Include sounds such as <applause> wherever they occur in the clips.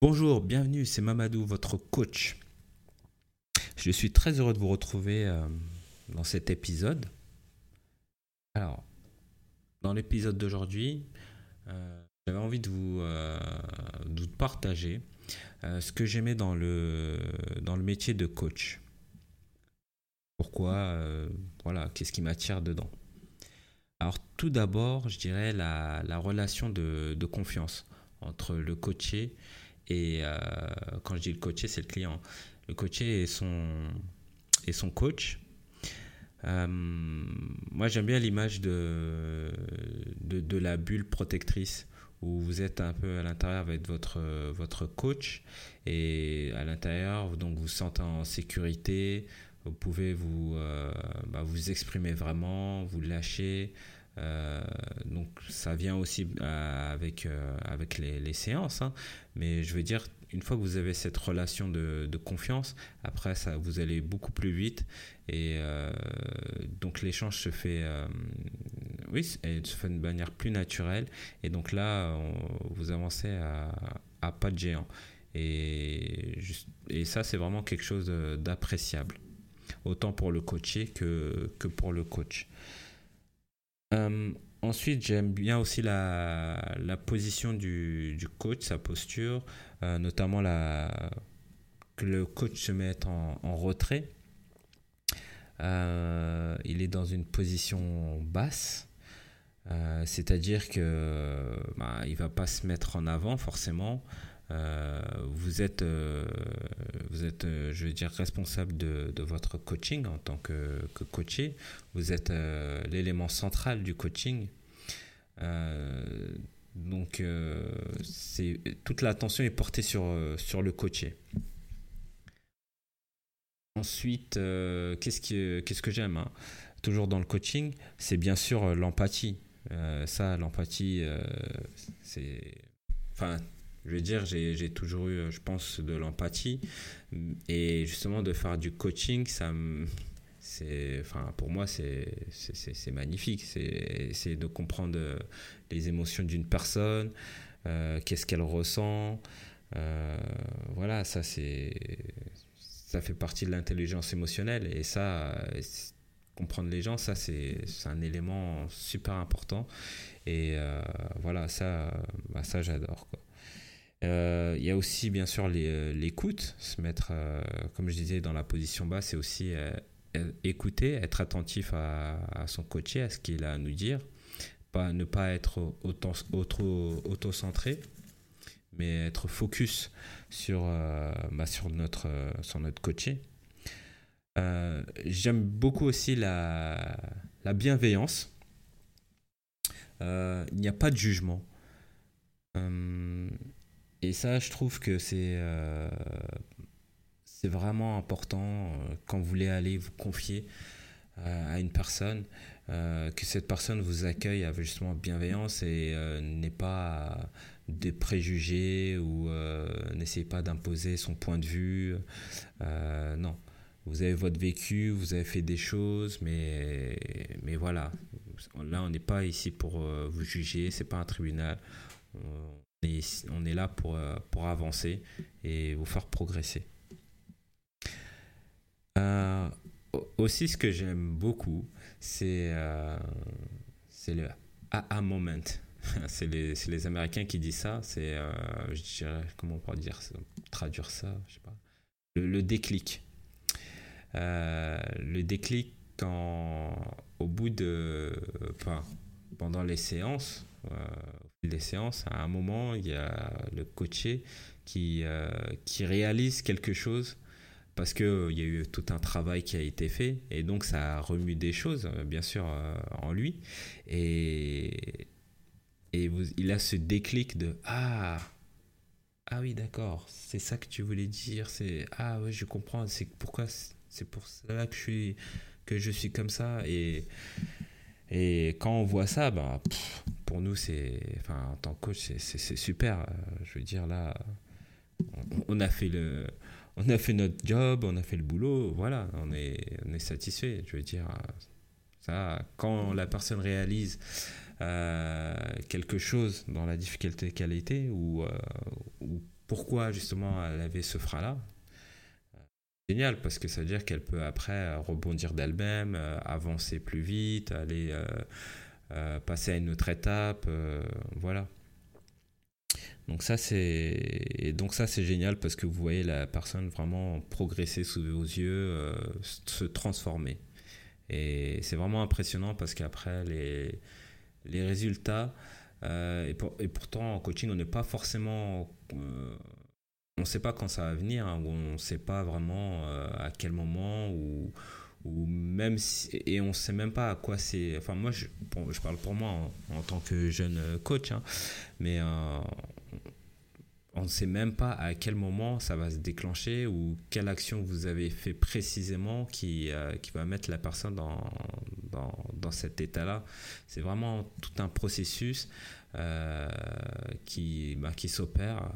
Bonjour, bienvenue, c'est Mamadou, votre coach. Je suis très heureux de vous retrouver euh, dans cet épisode. Alors, dans l'épisode d'aujourd'hui, euh, j'avais envie de vous, euh, partager ce que j'aimais dans le, métier de coach. Pourquoi Voilà, qu'est-ce qui m'attire dedans? Alors, tout d'abord, je dirais la, relation de, de confiance entre le coaché et euh, quand je dis le coaché, c'est le client. Le coaché et son, et son coach. Euh, moi, j'aime bien l'image de, de, la bulle protectrice où vous êtes un peu à l'intérieur avec votre, votre coach et à l'intérieur, donc vous vous sentez en sécurité, vous pouvez vous, euh, bah, vous exprimer vraiment, vous lâcher, euh, donc ça vient aussi euh, avec, euh, avec les, séances, hein. mais je veux dire, une fois que vous avez cette relation de, confiance, après ça, vous allez beaucoup plus vite et donc l'échange se fait, oui, se fait de manière plus naturelle et donc là, vous avancez à, à, pas de géant et, et ça, c'est vraiment quelque chose d'appréciable, autant pour le coaché que, que pour le coach. Euh, ensuite, j'aime bien aussi la, position du, coach, sa posture, euh, notamment que le coach se mette en, retrait. Euh, il est dans une position basse. C'est-à-dire que bah, il va pas se mettre en avant forcément. Euh, vous êtes, euh, vous êtes euh, je veux dire, responsable de, votre coaching en tant que, que coaché. Vous êtes l'élément central du coaching. donc, toute l'attention est portée sur, sur le coaché. Ensuite, qu'est-ce, qui, qu'est-ce que j'aime hein? Toujours dans le coaching, c'est bien sûr l'empathie. ça, l'empathie, c'est. Enfin, je veux dire, j'ai toujours eu, je pense, de l'empathie. Et justement, de faire du coaching, ça c'est enfin pour moi c'est magnifique. C'est de comprendre les émotions d'une personne euh, qu'est-ce qu'elle ressent. Euh, voilà ça c'est ça fait partie de l'intelligence émotionnelle. Et ça comprendre les gens ça c'est un élément super important. Et euh, voilà ça bah, ça j'adore euh, il y a aussi bien sûr euh, l'écoute, se mettre, euh, comme je disais, dans la position basse, c'est aussi écouter, être attentif à, son coaché, à ce qu'il a à nous dire, pas, ne pas être autant, auto-centré, mais être focus sur, bah, sur, notre, sur notre coaché. J'aime beaucoup aussi la bienveillance. il n'y a pas de jugement. Et ça, je trouve que c'est euh, vraiment important euh, quand vous voulez aller vous confier euh, à une personne, que cette personne vous accueille avec justement bienveillance et n'ait pas des préjugés ou n'essaye pas d'imposer son point de vue. non, vous avez votre vécu, vous avez fait des choses, mais, mais voilà. Là, on n'est pas ici pour vous juger, c'est pas un tribunal on est là pour, euh, pour avancer et vous faire progresser. Euh, aussi, ce que j'aime beaucoup, c'est euh, le aha moment. <laughs> c'est les, les, Américains qui disent ça. C'est, comment on pourrait dire traduire ça Je sais pas. Le, déclic. le déclic quand, au bout de. Pendant les séances, des séances, à un moment, il y a le coaché qui, euh, qui réalise quelque chose parce qu'il euh, y a eu tout un travail qui a été fait et donc ça a remué des choses, euh, bien sûr, en lui. Et, et il a ce déclic de Ah, ah oui, d'accord, c'est ça que tu voulais dire. C'est Ah oui, je comprends, c'est pourquoi c'est pour ça que je suis, que je suis comme ça. Et. Et quand on voit ça, bah, pour nous, c'est, enfin, en tant que coach, c'est super. Je veux dire, là, on, a fait le, on a fait notre job, on a fait le boulot, voilà, on est, on est satisfait. Je veux dire, ça, quand la personne réalise euh, quelque chose dans la difficulté qu'elle était ou, euh, ou pourquoi justement elle avait ce frein-là. Génial, parce que ça veut dire qu'elle peut après rebondir d'elle-même, avancer plus vite, aller passer à une autre étape, voilà. Donc ça c'est donc ça c'est génial parce que vous voyez la personne vraiment progresser sous vos yeux, se transformer. Et c'est vraiment impressionnant parce qu'après, les, les résultats, euh, et, pourtant en coaching, on n'est pas forcément... Euh, on ne sait pas quand ça va venir, hein, on ne sait pas vraiment euh, à quel moment, ou, ou même et on sait même pas à quoi c'est... Enfin moi, je, je parle pour moi en, tant que jeune coach, hein, mais on ne sait même pas à quel moment ça va se déclencher ou quelle action vous avez fait précisément qui, euh, qui va mettre la personne dans, dans, dans cet état-là. C'est vraiment tout un processus euh, qui, bah, qui s'opère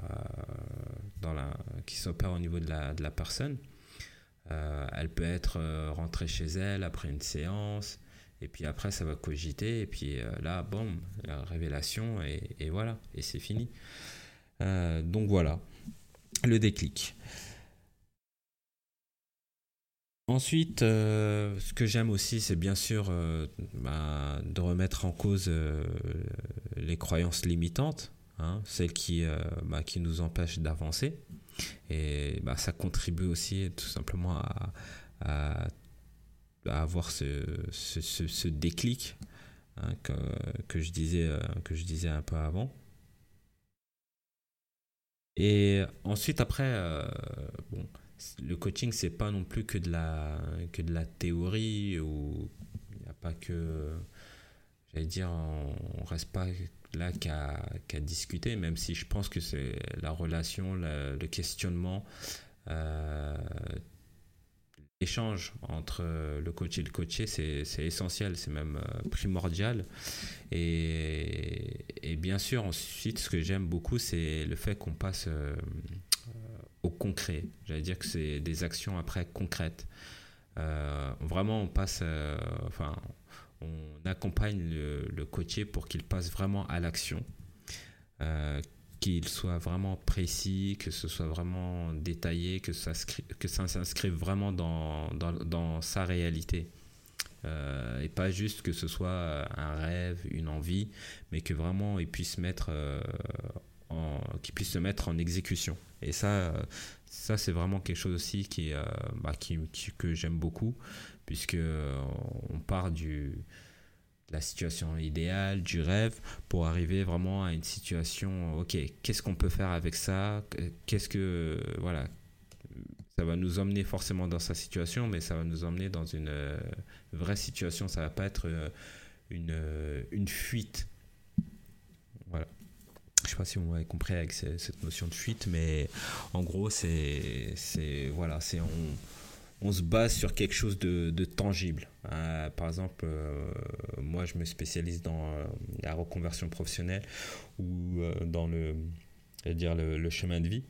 euh, qui s'opère au niveau de la, de la personne. Elle peut être rentrée chez elle après une séance, et puis après ça va cogiter, et puis là, boum, la révélation, et, voilà, et c'est fini. Euh, donc voilà, le déclic. Ensuite, euh, ce que j'aime aussi, c'est bien sûr euh, bah, de remettre en cause les croyances limitantes, hein, celles qui, bah, qui nous empêchent d'avancer. Et bah, ça contribue aussi tout simplement à, avoir ce, ce, déclic hein, que, que, je disais, que je disais un peu avant. Et ensuite, après, euh, bon, le coaching, c'est pas non plus que de la, que de la théorie, ou il n'y a pas que. J'allais dire, on reste pas là qu'à discuter, même si je pense que c'est la relation, le questionnement, euh, l'échange entre le coach et le coaché, c'est essentiel, c'est même euh, primordial. Et, et, bien sûr, ensuite, ce que j'aime beaucoup, c'est le fait qu'on passe euh, au concret. J'allais dire que c'est des actions après concrètes. Euh, vraiment, on passe, enfin, on accompagne le, le coaché pour qu'il passe vraiment à l'action qu'il soit vraiment précis, que ce soit vraiment détaillé, que ça, s'inscrive vraiment dans, sa réalité. Euh, et pas juste que ce soit un rêve, une envie, mais que vraiment il puisse mettre euh, qu'il puisse se mettre en exécution. Et ça, ça c'est vraiment quelque chose aussi qui, euh, bah, qui, que j'aime beaucoup, puisque on part du la situation idéale, du rêve, pour arriver vraiment à une situation, ok, qu'est-ce qu'on peut faire avec ça? Qu'est-ce que, voilà, ça va nous emmener forcément dans sa situation, mais ça va nous emmener dans une euh, vraie situation, ça va pas être euh, une, euh, une fuite. Sais pas si vous m'avez compris avec cette notion de fuite, mais en gros, c'est, voilà, c'est on on se base sur quelque chose de, tangible. Euh, par exemple, euh, moi, je me spécialise dans euh, la reconversion professionnelle ou dans le, dire le, chemin de vie.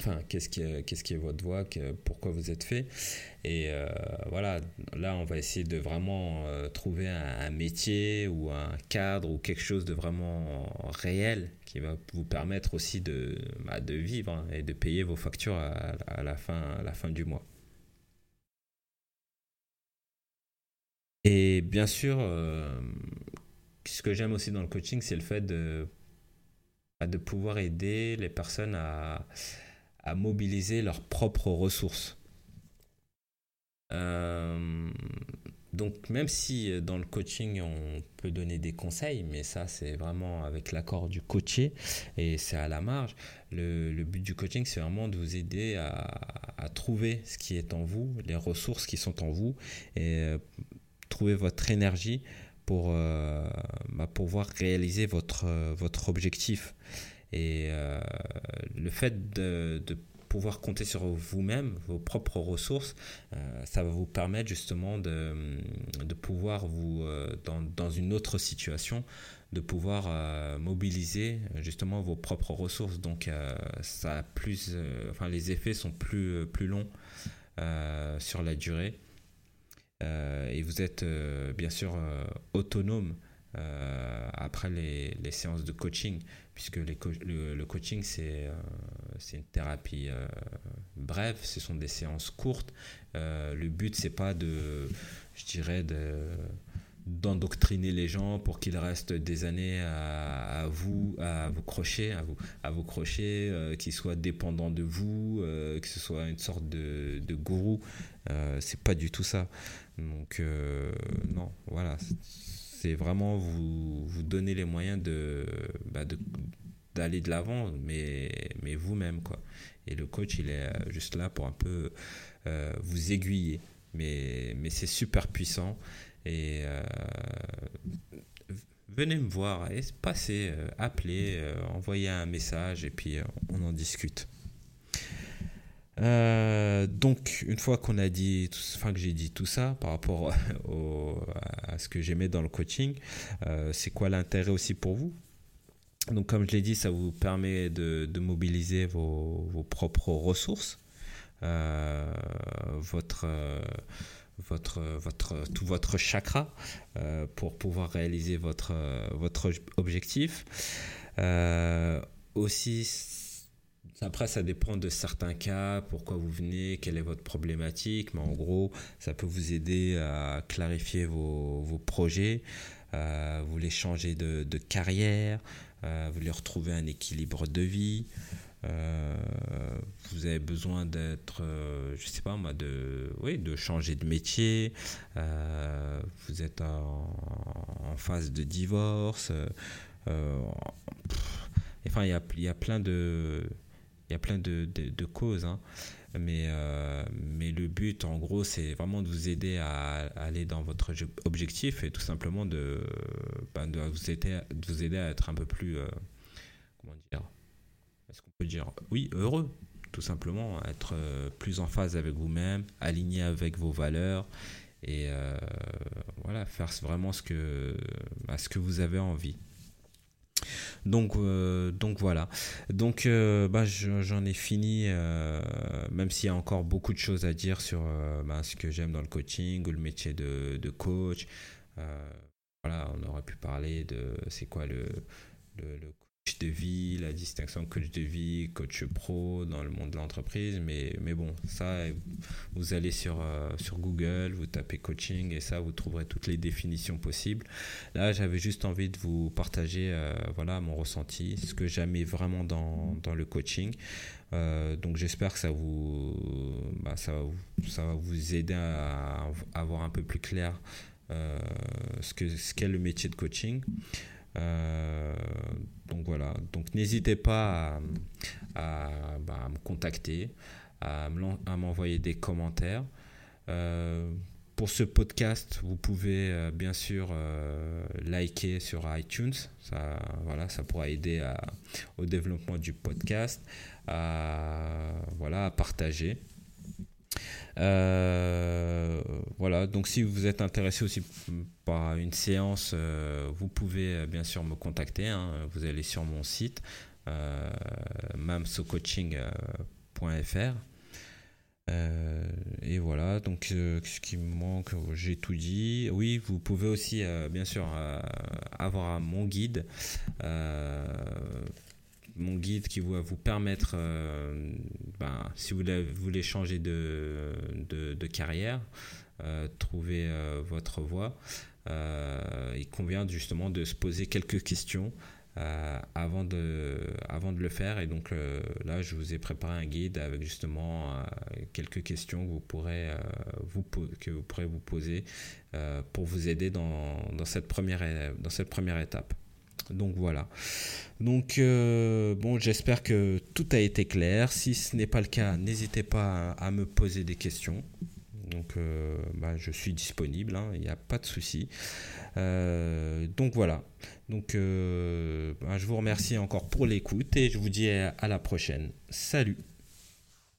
Enfin, qu'est-ce qui, est, qu'est-ce qui est votre voie, pourquoi vous êtes fait? Et voilà, là, on va essayer de vraiment trouver un, métier ou un cadre ou quelque chose de vraiment réel qui va vous permettre aussi de, bah, de vivre hein, et de payer vos factures à, la, fin, la fin du mois. Et bien sûr, euh, ce que j'aime aussi dans le coaching, c'est le fait de, bah, de pouvoir aider les personnes à, à mobiliser leurs propres ressources. Euh, donc même si dans le coaching on peut donner des conseils, mais ça c'est vraiment avec l'accord du coaché et c'est à la marge, le, but du coaching c'est vraiment de vous aider à, trouver ce qui est en vous, les ressources qui sont en vous et trouver votre énergie pour euh, bah, pouvoir réaliser euh, votre objectif. Et euh, le fait de, pouvoir compter sur vous-même, vos propres ressources, ça va vous permettre justement de, de pouvoir vous, dans, dans, une autre situation, de pouvoir mobiliser justement vos propres ressources. Donc ça a plus, enfin les effets sont plus, plus longs sur la durée. Euh, et vous êtes euh, bien sûr euh, autonome euh, après les, les, séances de coaching, puisque les le, coaching, c'est c'est une thérapie brève, ce sont des séances courtes. le but, c'est pas de, je dirais, de d'endoctriner les gens pour qu'ils restent des années à, vous à vous crocher à vous à vous crocher euh, qu'ils soient dépendants de vous euh, que ce soit une sorte de, de gourou. Euh, c'est pas du tout ça. Donc euh, non voilà c'est vraiment vous vous donner les moyens de bah, d'aller de l'avant mais mais vous-même quoi. Et le coach il est juste là pour un peu vous aiguiller. Mais mais c'est super puissant. Et euh, venez me voir, passez, euh, appelez, euh, envoyez un message et puis on en discute. Donc, une fois qu'on a dit, enfin que j'ai dit tout ça par rapport <laughs> à ce que j'aimais dans le coaching, c'est quoi l'intérêt aussi pour vous? Donc, comme je l'ai dit, ça vous permet de, mobiliser vos, propres ressources, votre votre, votre, tout votre chakra euh, pour pouvoir réaliser votre, votre objectif. Euh, aussi, après, ça dépend de certains cas, pourquoi vous venez, quelle est votre problématique, mais en gros, ça peut vous aider à clarifier vos, vos projets, euh, vous voulez changer de, de carrière, vous voulez retrouver un équilibre de vie. Euh, vous avez besoin d'être, euh, je sais pas moi, de, oui, de changer de métier, euh, vous êtes en, phase de divorce, enfin il y a, y a, plein de, il y a plein de, de, causes, hein. mais, mais le but en gros c'est vraiment de vous aider à, aller dans votre objectif et tout simplement de, ben, vous, aider, de vous aider à être un peu plus, comment dire, est-ce qu'on peut dire oui, heureux tout simplement, être euh, plus en phase avec vous-même, aligné avec vos valeurs et euh, voilà, faire vraiment ce que, ce que vous avez envie. Donc, euh, donc voilà. Donc, bah, j'en ai fini, même s'il y a encore beaucoup de choses à dire sur bah, ce que j'aime dans le coaching ou le métier de, coach. voilà, on aurait pu parler de c'est quoi le, le, le de vie, la distinction coach de vie, coach pro dans le monde de l'entreprise. Mais, bon, ça, vous allez sur, euh, sur Google, vous tapez coaching et ça, vous trouverez toutes les définitions possibles. Là, j'avais juste envie de vous partager euh, voilà, mon ressenti, ce que j'aimais vraiment dans, le coaching. Euh, donc j'espère que ça, vous, bah, va vous, aider à, avoir un peu plus clair ce qu'est le métier de coaching. Euh, donc voilà, donc n'hésitez pas à, bah, me contacter, à m'envoyer des commentaires. Euh, pour ce podcast, vous pouvez euh, bien sûr liker sur iTunes. Ça, voilà, ça pourra aider au développement du podcast, voilà, à partager. Euh, voilà, donc si vous êtes intéressé aussi par une séance, euh, vous pouvez euh, bien sûr me contacter. Hein. Vous allez sur mon site, mamsocoaching.fr. et voilà, donc ce qui me manque, j'ai tout dit. Oui, vous pouvez aussi, bien sûr, avoir mon guide mon guide qui va vous permettre, euh, ben, si vous voulez changer de, carrière, euh, trouver euh, votre voie, il convient justement de se poser quelques questions avant, de, avant de le faire. Et donc là, je vous ai préparé un guide avec justement quelques questions que vous pourrez, vous, que vous, pourrez vous poser pour vous aider dans, cette, première, dans cette première étape. Donc voilà. Donc euh, bon, j'espère que tout a été clair. Si ce n'est pas le cas, n'hésitez pas à, me poser des questions. Donc euh, bah, je suis disponible, hein, il n'y a pas de souci. Euh, donc voilà. Donc bah, je vous remercie encore pour l'écoute et je vous dis à la prochaine. Salut